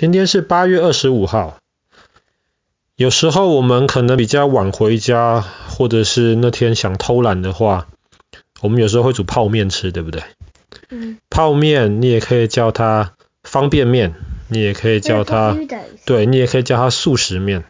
今天是八月二十五号。有时候我们可能比较晚回家，或者是那天想偷懒的话，我们有时候会煮泡面吃，对不对？嗯。泡面你也可以叫它方便面，你也可以叫它，对，你也可以叫它速食面。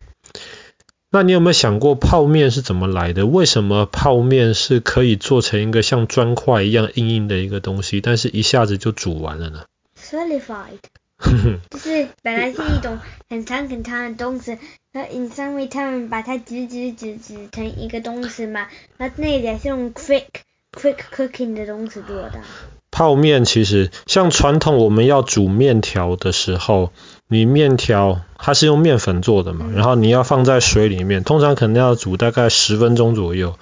那你有没有想过泡面是怎么来的？为什么泡面是可以做成一个像砖块一样硬硬的一个东西，但是一下子就煮完了呢？Solidified，就是本来是一种很长很长的东西，然后因为他们把它挤挤挤挤成一个东西嘛，那那也是用 quick quick cooking 的东西做的。泡面其实像传统我们要煮面条的时候。你面条它是用面粉做的嘛，然后你要放在水里面，通常可能要煮大概十分钟左右。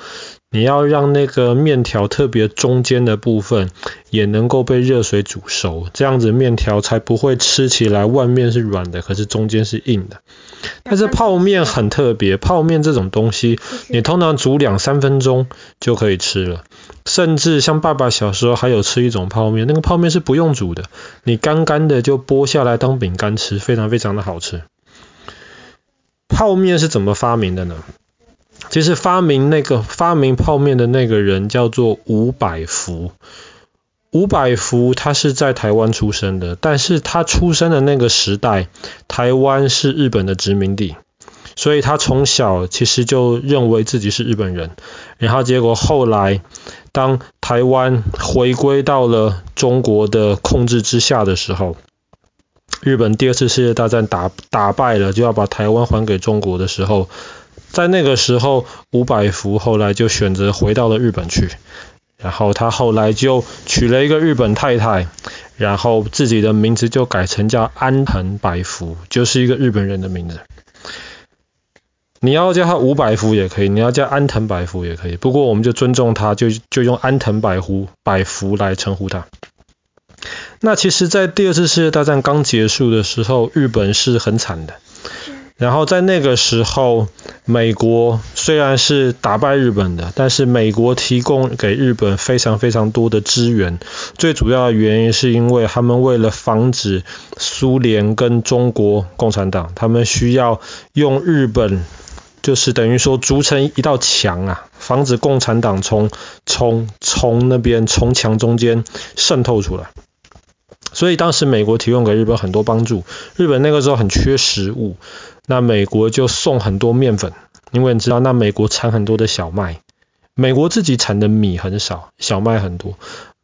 你要让那个面条特别中间的部分也能够被热水煮熟，这样子面条才不会吃起来外面是软的，可是中间是硬的。但是泡面很特别，泡面这种东西，你通常煮两三分钟就可以吃了。甚至像爸爸小时候还有吃一种泡面，那个泡面是不用煮的，你干干的就剥下来当饼干吃，非常非常的好吃。泡面是怎么发明的呢？其实发明那个发明泡面的那个人叫做伍百福。伍百福他是在台湾出生的，但是他出生的那个时代，台湾是日本的殖民地。所以他从小其实就认为自己是日本人，然后结果后来当台湾回归到了中国的控制之下的时候，日本第二次世界大战打打败了，就要把台湾还给中国的时候，在那个时候，伍百福后来就选择回到了日本去，然后他后来就娶了一个日本太太，然后自己的名字就改成叫安藤百福，就是一个日本人的名字。你要叫他伍百福也可以，你要叫安藤百福也可以。不过我们就尊重他，就就用安藤百福百福来称呼他。那其实，在第二次世界大战刚结束的时候，日本是很惨的。然后在那个时候，美国虽然是打败日本的，但是美国提供给日本非常非常多的资源。最主要的原因是因为他们为了防止苏联跟中国共产党，他们需要用日本。就是等于说筑成一道墙啊，防止共产党从从从那边从墙中间渗透出来。所以当时美国提供给日本很多帮助，日本那个时候很缺食物，那美国就送很多面粉，因为你知道那美国产很多的小麦，美国自己产的米很少，小麦很多，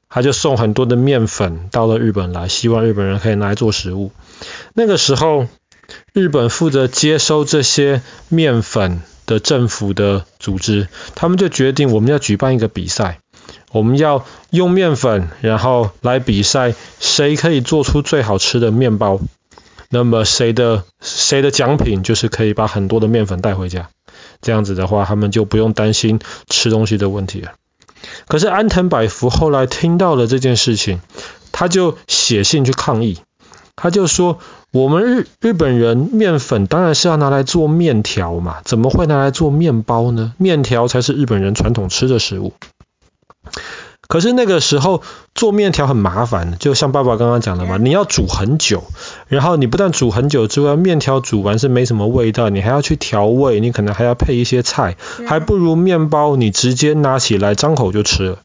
他就送很多的面粉到了日本来，希望日本人可以拿来做食物。那个时候。日本负责接收这些面粉的政府的组织，他们就决定我们要举办一个比赛，我们要用面粉，然后来比赛谁可以做出最好吃的面包。那么谁的谁的奖品就是可以把很多的面粉带回家。这样子的话，他们就不用担心吃东西的问题了。可是安藤百福后来听到了这件事情，他就写信去抗议。他就说：“我们日日本人面粉当然是要拿来做面条嘛，怎么会拿来做面包呢？面条才是日本人传统吃的食物。可是那个时候做面条很麻烦，就像爸爸刚刚讲的嘛，你要煮很久，然后你不但煮很久之外，面条煮完是没什么味道，你还要去调味，你可能还要配一些菜，还不如面包你直接拿起来张口就吃了。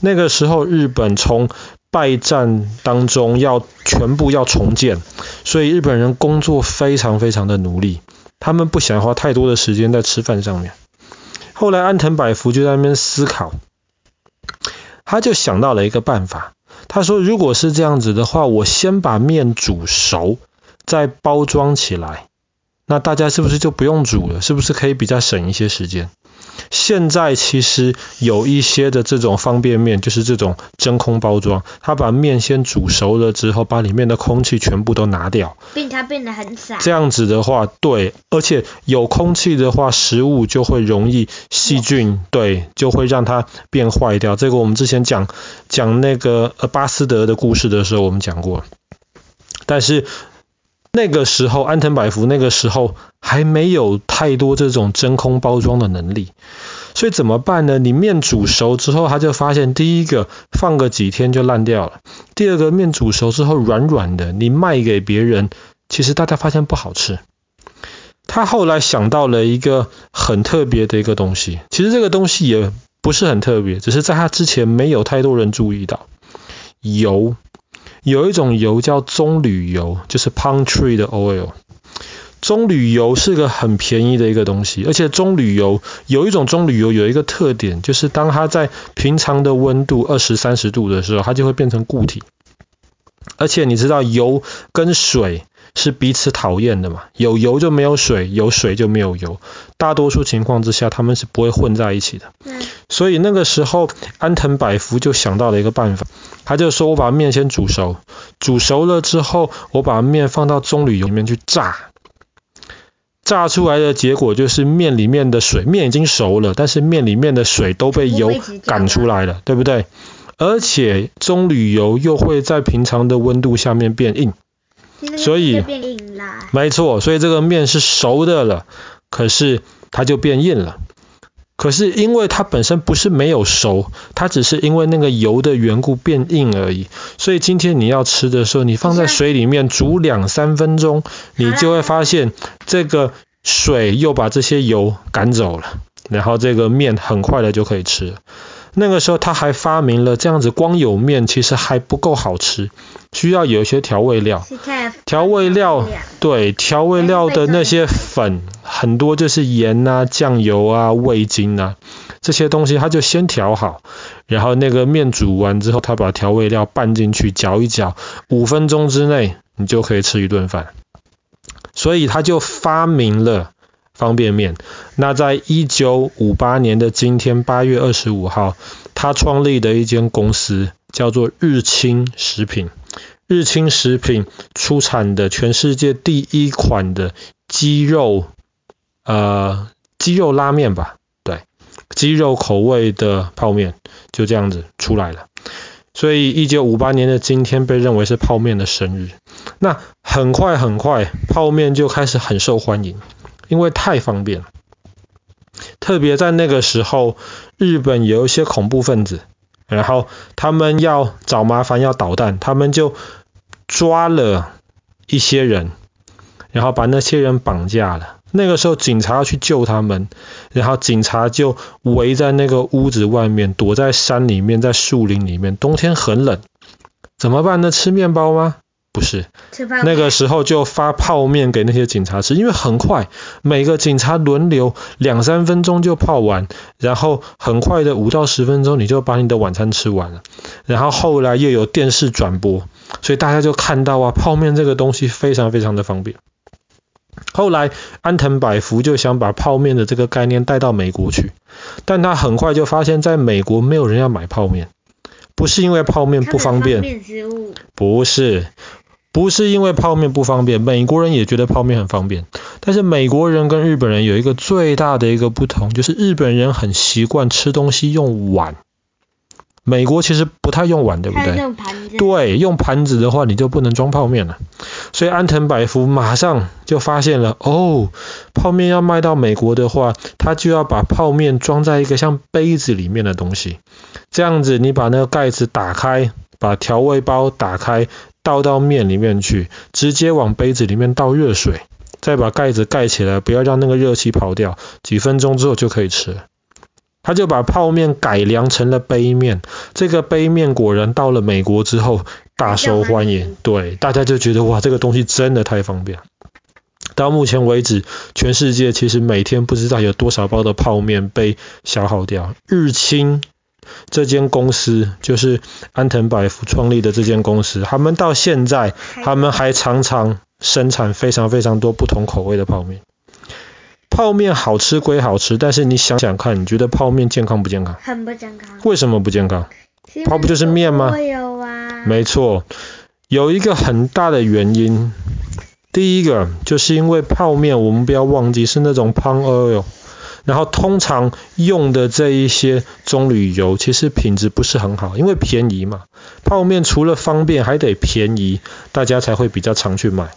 那个时候日本从败战当中要全部要重建，所以日本人工作非常非常的努力，他们不想花太多的时间在吃饭上面。后来安藤百福就在那边思考，他就想到了一个办法，他说如果是这样子的话，我先把面煮熟，再包装起来，那大家是不是就不用煮了？是不是可以比较省一些时间？现在其实有一些的这种方便面，就是这种真空包装，它把面先煮熟了之后，把里面的空气全部都拿掉，并它变得很散。这样子的话，对，而且有空气的话，食物就会容易细菌，对，就会让它变坏掉。这个我们之前讲讲那个呃巴斯德的故事的时候，我们讲过，但是。那个时候，安藤百福那个时候还没有太多这种真空包装的能力，所以怎么办呢？你面煮熟之后，他就发现，第一个放个几天就烂掉了，第二个面煮熟之后软软的，你卖给别人其实大家发现不好吃。他后来想到了一个很特别的一个东西，其实这个东西也不是很特别，只是在他之前没有太多人注意到。油，有一种油叫棕榈油，就是 palm tree 的 oil。棕榈油是个很便宜的一个东西，而且棕榈油有一种棕榈油有一个特点，就是当它在平常的温度二十三十度的时候，它就会变成固体。而且你知道油跟水是彼此讨厌的嘛？有油就没有水，有水就没有油。大多数情况之下，它们是不会混在一起的。所以那个时候，安藤百福就想到了一个办法，他就说：“我把面先煮熟，煮熟了之后，我把面放到棕榈油里面去炸。炸出来的结果就是面里面的水，面已经熟了，但是面里面的水都被油赶出来了，对不对？而且棕榈油又会在平常的温度下面变硬。”所以，没错，所以这个面是熟的了，可是它就变硬了。可是因为它本身不是没有熟，它只是因为那个油的缘故变硬而已。所以今天你要吃的时候，你放在水里面煮两三分钟，你就会发现这个水又把这些油赶走了，然后这个面很快的就可以吃。那个时候他还发明了这样子，光有面其实还不够好吃，需要有一些调味料。调味料，对，调味料的那些粉很多就是盐啊、酱油啊、味精啊这些东西，他就先调好，然后那个面煮完之后，他把调味料拌进去搅一搅，五分钟之内你就可以吃一顿饭。所以他就发明了。方便面。那在一九五八年的今天，八月二十五号，他创立的一间公司叫做日清食品。日清食品出产的全世界第一款的鸡肉，呃，鸡肉拉面吧，对，鸡肉口味的泡面就这样子出来了。所以一九五八年的今天被认为是泡面的生日。那很快很快，泡面就开始很受欢迎。因为太方便了，特别在那个时候，日本有一些恐怖分子，然后他们要找麻烦，要捣蛋，他们就抓了一些人，然后把那些人绑架了。那个时候警察要去救他们，然后警察就围在那个屋子外面，躲在山里面，在树林里面。冬天很冷，怎么办呢？吃面包吗？不是，那个时候就发泡面给那些警察吃，因为很快，每个警察轮流两三分钟就泡完，然后很快的五到十分钟你就把你的晚餐吃完了。然后后来又有电视转播，所以大家就看到啊，泡面这个东西非常非常的方便。后来安藤百福就想把泡面的这个概念带到美国去，但他很快就发现，在美国没有人要买泡面，不是因为泡面不方便，不是。不是因为泡面不方便，美国人也觉得泡面很方便。但是美国人跟日本人有一个最大的一个不同，就是日本人很习惯吃东西用碗，美国其实不太用碗，对不对？用盘子。对，用盘子的话你就不能装泡面了。所以安藤百福马上就发现了，哦，泡面要卖到美国的话，他就要把泡面装在一个像杯子里面的东西，这样子你把那个盖子打开，把调味包打开。倒到面里面去，直接往杯子里面倒热水，再把盖子盖起来，不要让那个热气跑掉。几分钟之后就可以吃。他就把泡面改良成了杯面，这个杯面果然到了美国之后大受欢迎。对，大家就觉得哇，这个东西真的太方便。到目前为止，全世界其实每天不知道有多少包的泡面被消耗掉。日清。这间公司就是安藤百福创立的这间公司，他们到现在，他们还常常生产非常非常多不同口味的泡面。泡面好吃归好吃，但是你想想看，你觉得泡面健康不健康？很不健康。为什么不健康？泡不就是面吗？啊没错，有一个很大的原因。第一个就是因为泡面，我们不要忘记是那种 palm oil。然后通常用的这一些棕榈油，其实品质不是很好，因为便宜嘛。泡面除了方便，还得便宜，大家才会比较常去买。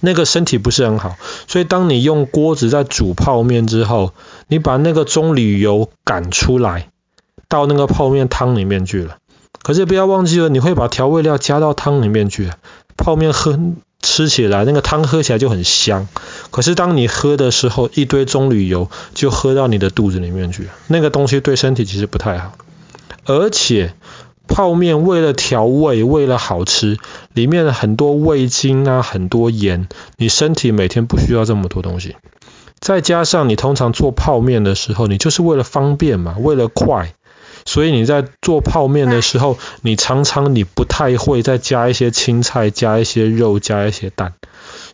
那个身体不是很好，所以当你用锅子在煮泡面之后，你把那个棕榈油赶出来，到那个泡面汤里面去了。可是不要忘记了，你会把调味料加到汤里面去，泡面喝。吃起来那个汤喝起来就很香。可是当你喝的时候，一堆棕榈油就喝到你的肚子里面去，那个东西对身体其实不太好。而且泡面为了调味，为了好吃，里面很多味精啊，很多盐，你身体每天不需要这么多东西。再加上你通常做泡面的时候，你就是为了方便嘛，为了快。所以你在做泡面的时候，你常常你不太会再加一些青菜、加一些肉、加一些蛋，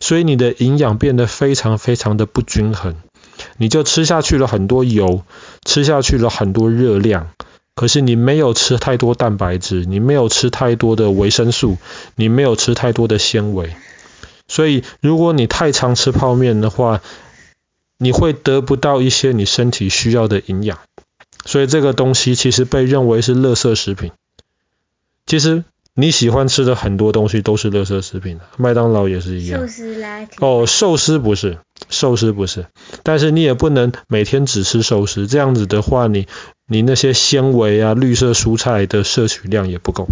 所以你的营养变得非常非常的不均衡，你就吃下去了很多油，吃下去了很多热量，可是你没有吃太多蛋白质，你没有吃太多的维生素，你没有吃太多的纤维，所以如果你太常吃泡面的话，你会得不到一些你身体需要的营养。所以这个东西其实被认为是垃圾食品。其实你喜欢吃的很多东西都是垃圾食品，麦当劳也是一样。寿司啦。哦，寿司不是，寿司不是。但是你也不能每天只吃寿司，这样子的话你，你你那些纤维啊、绿色蔬菜的摄取量也不够。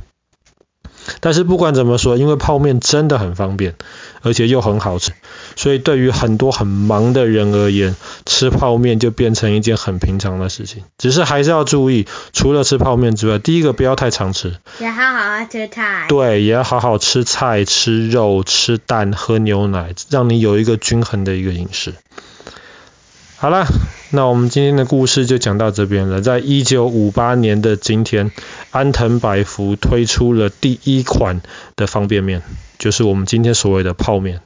但是不管怎么说，因为泡面真的很方便，而且又很好吃，所以对于很多很忙的人而言，吃泡面就变成一件很平常的事情。只是还是要注意，除了吃泡面之外，第一个不要太常吃，也好好吃菜。对，也要好好吃菜、吃肉、吃蛋、喝牛奶，让你有一个均衡的一个饮食。好啦，那我们今天的故事就讲到这边了。在一九五八年的今天，安藤百福推出了第一款的方便面，就是我们今天所谓的泡面。